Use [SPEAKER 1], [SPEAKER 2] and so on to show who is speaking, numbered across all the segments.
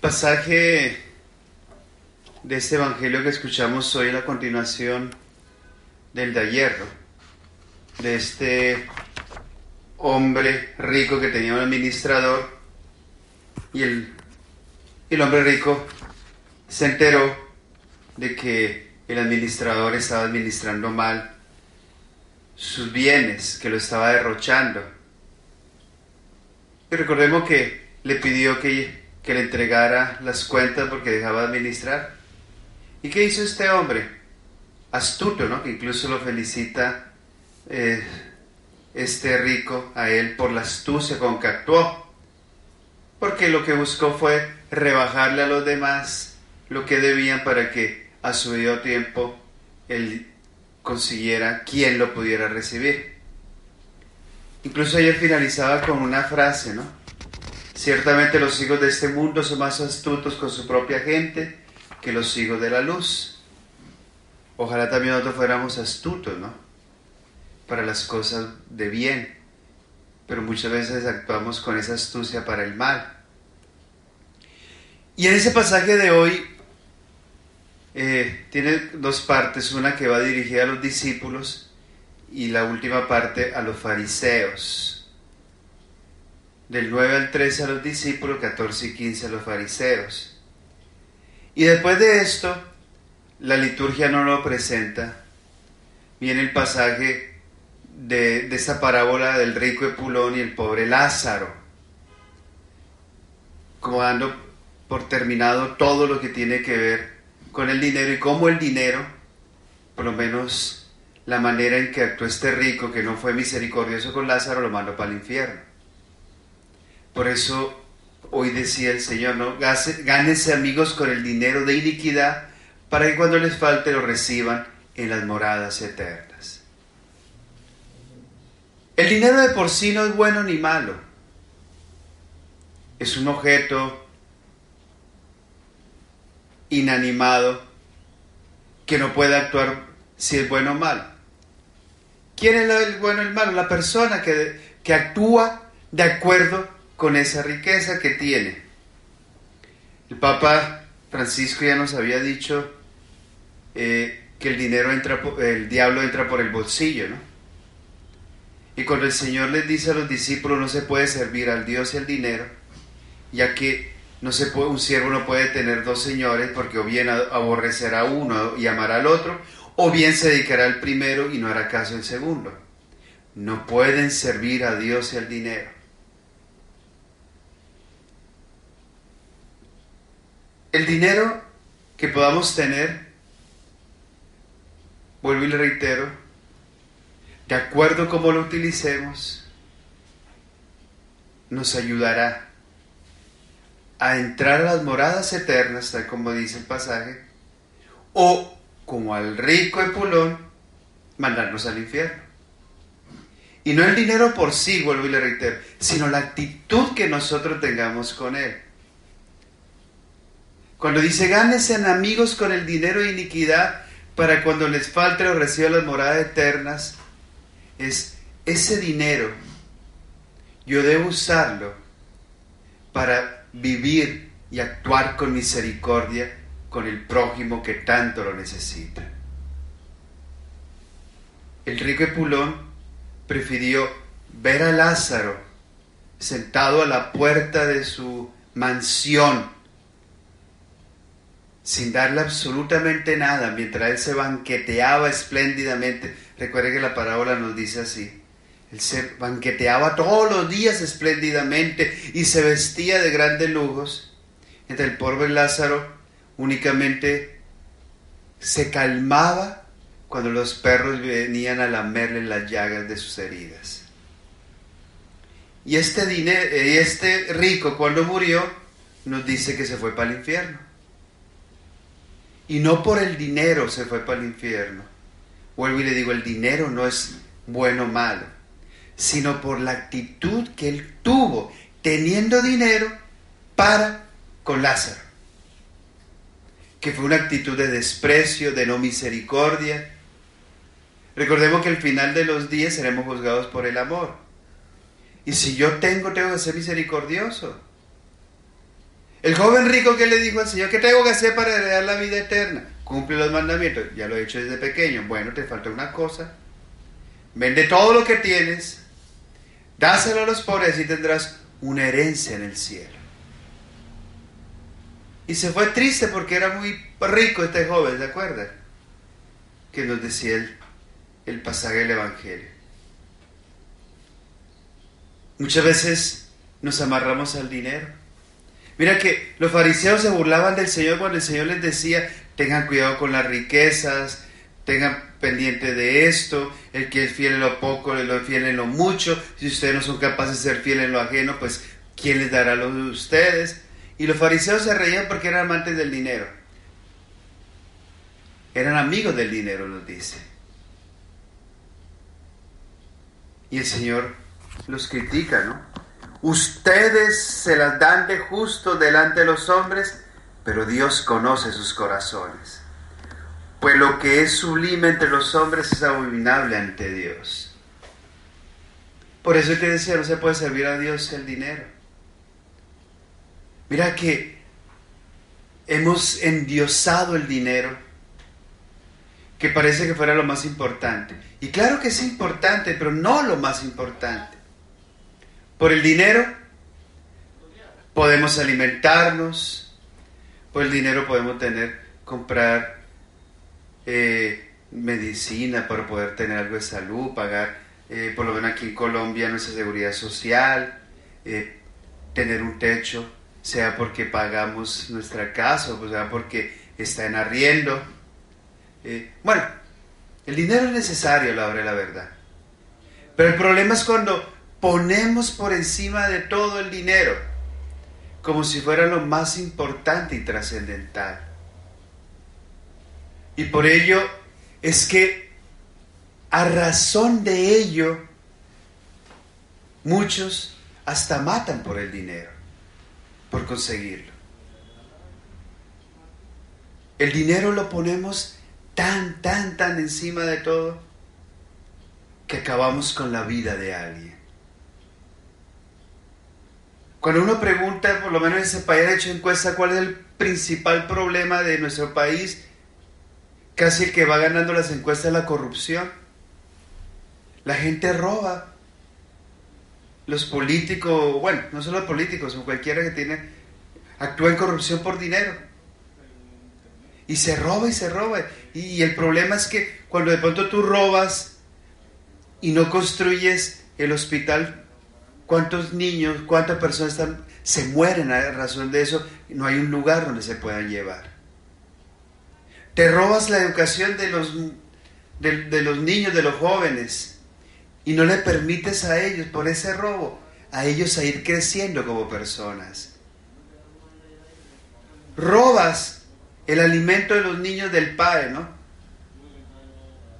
[SPEAKER 1] Pasaje de este evangelio que escuchamos hoy la continuación del de ayer, de este hombre rico que tenía un administrador y el, el hombre rico se enteró de que el administrador estaba administrando mal sus bienes, que lo estaba derrochando. Y recordemos que le pidió que que le entregara las cuentas porque dejaba de administrar. ¿Y qué hizo este hombre? Astuto, ¿no? Que incluso lo felicita eh, este rico a él por la astucia con que actuó. Porque lo que buscó fue rebajarle a los demás lo que debían para que a su debido tiempo él consiguiera quien lo pudiera recibir. Incluso ayer finalizaba con una frase, ¿no? Ciertamente los hijos de este mundo son más astutos con su propia gente que los hijos de la luz. Ojalá también nosotros fuéramos astutos, ¿no? Para las cosas de bien. Pero muchas veces actuamos con esa astucia para el mal. Y en ese pasaje de hoy eh, tiene dos partes, una que va dirigida a los discípulos y la última parte a los fariseos del 9 al 13 a los discípulos, 14 y 15 a los fariseos. Y después de esto, la liturgia no lo presenta. Viene el pasaje de, de esa parábola del rico Epulón y el pobre Lázaro, como dando por terminado todo lo que tiene que ver con el dinero y cómo el dinero, por lo menos la manera en que actuó este rico, que no fue misericordioso con Lázaro, lo mandó para el infierno. Por eso hoy decía el Señor, ¿no? Gánense amigos con el dinero de iniquidad para que cuando les falte lo reciban en las moradas eternas. El dinero de por sí no es bueno ni malo. Es un objeto inanimado que no puede actuar si es bueno o malo. ¿Quién es el bueno y el malo? La persona que, que actúa de acuerdo con esa riqueza que tiene. El Papa Francisco ya nos había dicho eh, que el dinero entra, el diablo entra por el bolsillo, ¿no? Y cuando el Señor les dice a los discípulos no se puede servir al Dios y al dinero, ya que no se puede, un siervo no puede tener dos señores porque o bien aborrecerá a uno y amará al otro, o bien se dedicará al primero y no hará caso al segundo. No pueden servir a Dios y al dinero. El dinero que podamos tener, vuelvo y le reitero, de acuerdo a cómo lo utilicemos, nos ayudará a entrar a las moradas eternas, tal como dice el pasaje, o como al rico Epulón, mandarnos al infierno. Y no el dinero por sí, vuelvo y le reitero, sino la actitud que nosotros tengamos con él. Cuando dice, gánense en amigos con el dinero de iniquidad para cuando les falte o reciban las moradas eternas, es ese dinero, yo debo usarlo para vivir y actuar con misericordia con el prójimo que tanto lo necesita. El rico Epulón prefirió ver a Lázaro sentado a la puerta de su mansión sin darle absolutamente nada, mientras él se banqueteaba espléndidamente. Recuerde que la parábola nos dice así. Él se banqueteaba todos los días espléndidamente y se vestía de grandes lujos. Mientras el pobre Lázaro únicamente se calmaba cuando los perros venían a lamerle las llagas de sus heridas. Y este, dinero, y este rico cuando murió nos dice que se fue para el infierno. Y no por el dinero se fue para el infierno. Vuelvo y le digo, el dinero no es bueno o malo, sino por la actitud que él tuvo teniendo dinero para con Lázaro. Que fue una actitud de desprecio, de no misericordia. Recordemos que al final de los días seremos juzgados por el amor. Y si yo tengo, tengo que ser misericordioso. El joven rico que le dijo al Señor, ¿qué tengo que hacer para heredar la vida eterna? Cumple los mandamientos. Ya lo he hecho desde pequeño. Bueno, te falta una cosa. Vende todo lo que tienes. Dáselo a los pobres y tendrás una herencia en el cielo. Y se fue triste porque era muy rico este joven, ¿de acuerdo? Que nos decía el, el pasaje del Evangelio. Muchas veces nos amarramos al dinero. Mira que los fariseos se burlaban del Señor cuando el Señor les decía, tengan cuidado con las riquezas, tengan pendiente de esto, el que es fiel en lo poco, lo fiel en lo mucho, si ustedes no son capaces de ser fieles en lo ajeno, pues ¿quién les dará lo de ustedes? Y los fariseos se reían porque eran amantes del dinero. Eran amigos del dinero, nos dice. Y el Señor los critica, ¿no? Ustedes se las dan de justo delante de los hombres, pero Dios conoce sus corazones. Pues lo que es sublime entre los hombres es abominable ante Dios. Por eso te decía, no se puede servir a Dios el dinero. Mira que hemos endiosado el dinero, que parece que fuera lo más importante. Y claro que es importante, pero no lo más importante. Por el dinero podemos alimentarnos, por el dinero podemos tener, comprar eh, medicina para poder tener algo de salud, pagar, eh, por lo menos aquí en Colombia, nuestra seguridad social, eh, tener un techo, sea porque pagamos nuestra casa, sea porque está en arriendo. bueno, el dinero es necesario, la hora de la verdad. Pero el problema es cuando ponemos por encima de todo el dinero, como si fuera lo más importante y trascendental. Y por ello es que a razón de ello, muchos hasta matan por el dinero, por conseguirlo. El dinero lo ponemos tan, tan, tan encima de todo que acabamos con la vida de alguien. Cuando uno pregunta, por lo menos en ese país ha hecho encuesta, cuál es el principal problema de nuestro país, casi el que va ganando las encuestas es la corrupción. La gente roba. Los políticos, bueno, no solo los políticos, sino cualquiera que tiene, actúa en corrupción por dinero. Y se roba y se roba. Y, el problema es que cuando de pronto tú robas y no construyes el hospital ¿Cuántos niños, cuántas personas están, se mueren a razón de eso? No hay un lugar donde se puedan llevar. Te robas la educación de los, de, los niños, de los jóvenes, y no le permites a ellos, por ese robo, a ellos a ir creciendo como personas. Robas el alimento de los niños del padre, ¿no?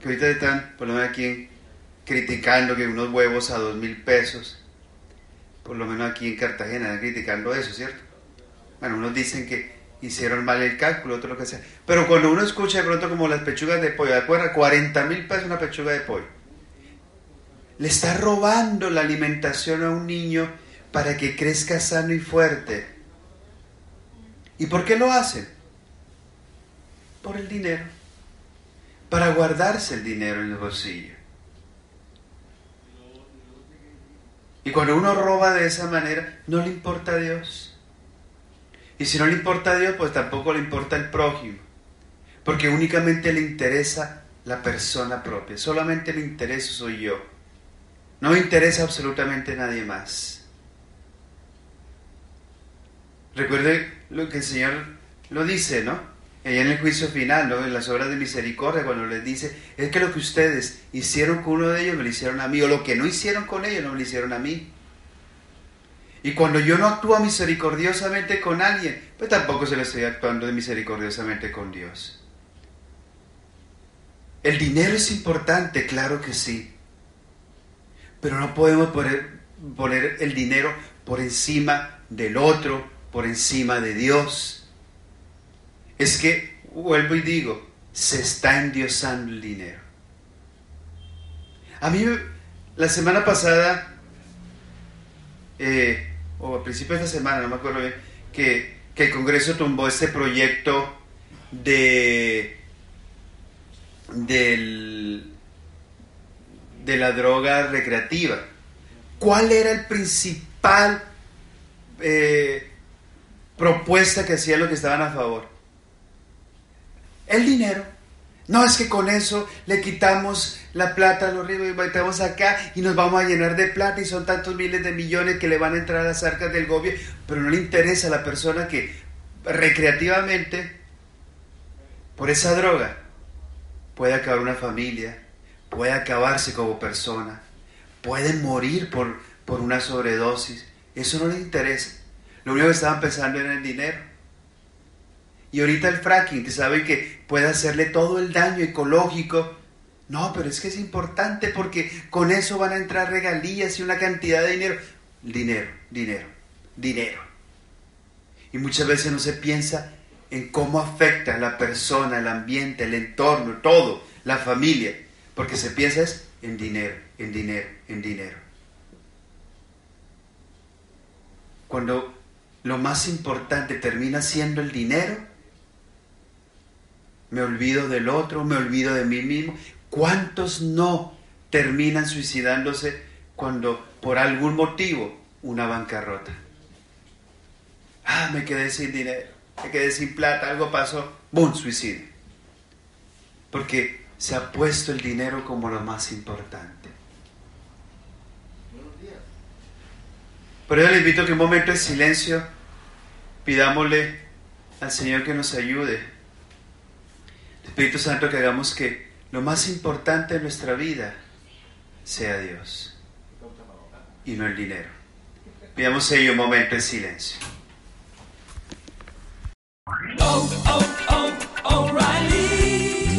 [SPEAKER 1] Que ahorita están, por lo menos aquí, criticando que unos huevos a dos mil pesos por lo menos aquí en Cartagena, criticando eso, ¿cierto? Bueno, unos dicen que hicieron mal el cálculo, otros lo que sea. Pero cuando uno escucha de pronto como las pechugas de pollo, ¿de acuerdo? 40 mil pesos una pechuga de pollo. Le está robando la alimentación a un niño para que crezca sano y fuerte. ¿Y por qué lo hacen? Por el dinero. Para guardarse el dinero en el bolsillo. Y cuando uno roba de esa manera, no le importa a Dios. Y si no le importa a Dios, pues tampoco le importa el prójimo. Porque únicamente le interesa la persona propia. Solamente le interesa soy yo. No me interesa absolutamente nadie más. Recuerde lo que el Señor lo dice, ¿no? Allá en el juicio final, ¿no? en las obras de misericordia, cuando les dice, es que lo que ustedes hicieron con uno de ellos me lo hicieron a mí, o lo que no hicieron con ellos no me lo hicieron a mí. Y cuando yo no actúo misericordiosamente con alguien, pues tampoco se lo estoy actuando misericordiosamente con Dios. El dinero es importante, claro que sí. Pero no podemos poner, poner el dinero por encima del otro, por encima de Dios. Es que, vuelvo y digo, se está endiosando el dinero. A mí, la semana pasada, eh, o a principios de esta semana, no me acuerdo bien, que, que el Congreso tumbó este proyecto de del, de la droga recreativa. ¿Cuál era el principal eh, propuesta que hacían los que estaban a favor? El dinero. No, es que con eso le quitamos la plata a los ricos y metemos acá y nos vamos a llenar de plata y son tantos miles de millones que le van a entrar a las arcas del gobierno, pero no le interesa a la persona que recreativamente, por esa droga, puede acabar una familia, puede acabarse como persona, puede morir por, por una sobredosis. Eso no le interesa. Lo único que estaban pensando era el dinero. Y ahorita el fracking, que sabe que puede hacerle todo el daño ecológico. No, pero es que es importante porque con eso van a entrar regalías y una cantidad de dinero. Dinero, dinero, dinero. Y muchas veces no se piensa en cómo afecta a la persona, el ambiente, el entorno, todo, la familia. Porque se piensa es en dinero, en dinero, en dinero. Cuando lo más importante termina siendo el dinero, me olvido del otro, me olvido de mí mismo. ¿Cuántos no terminan suicidándose cuando por algún motivo una bancarrota? Ah, me quedé sin dinero, me quedé sin plata, algo pasó, ¡bum! Suicidio. Porque se ha puesto el dinero como lo más importante. Pero yo le invito a que un momento de silencio pidámosle al Señor que nos ayude Espíritu Santo, que hagamos que lo más importante en nuestra vida sea Dios y no el dinero. Pidamos ello un momento de silencio. Oh, oh,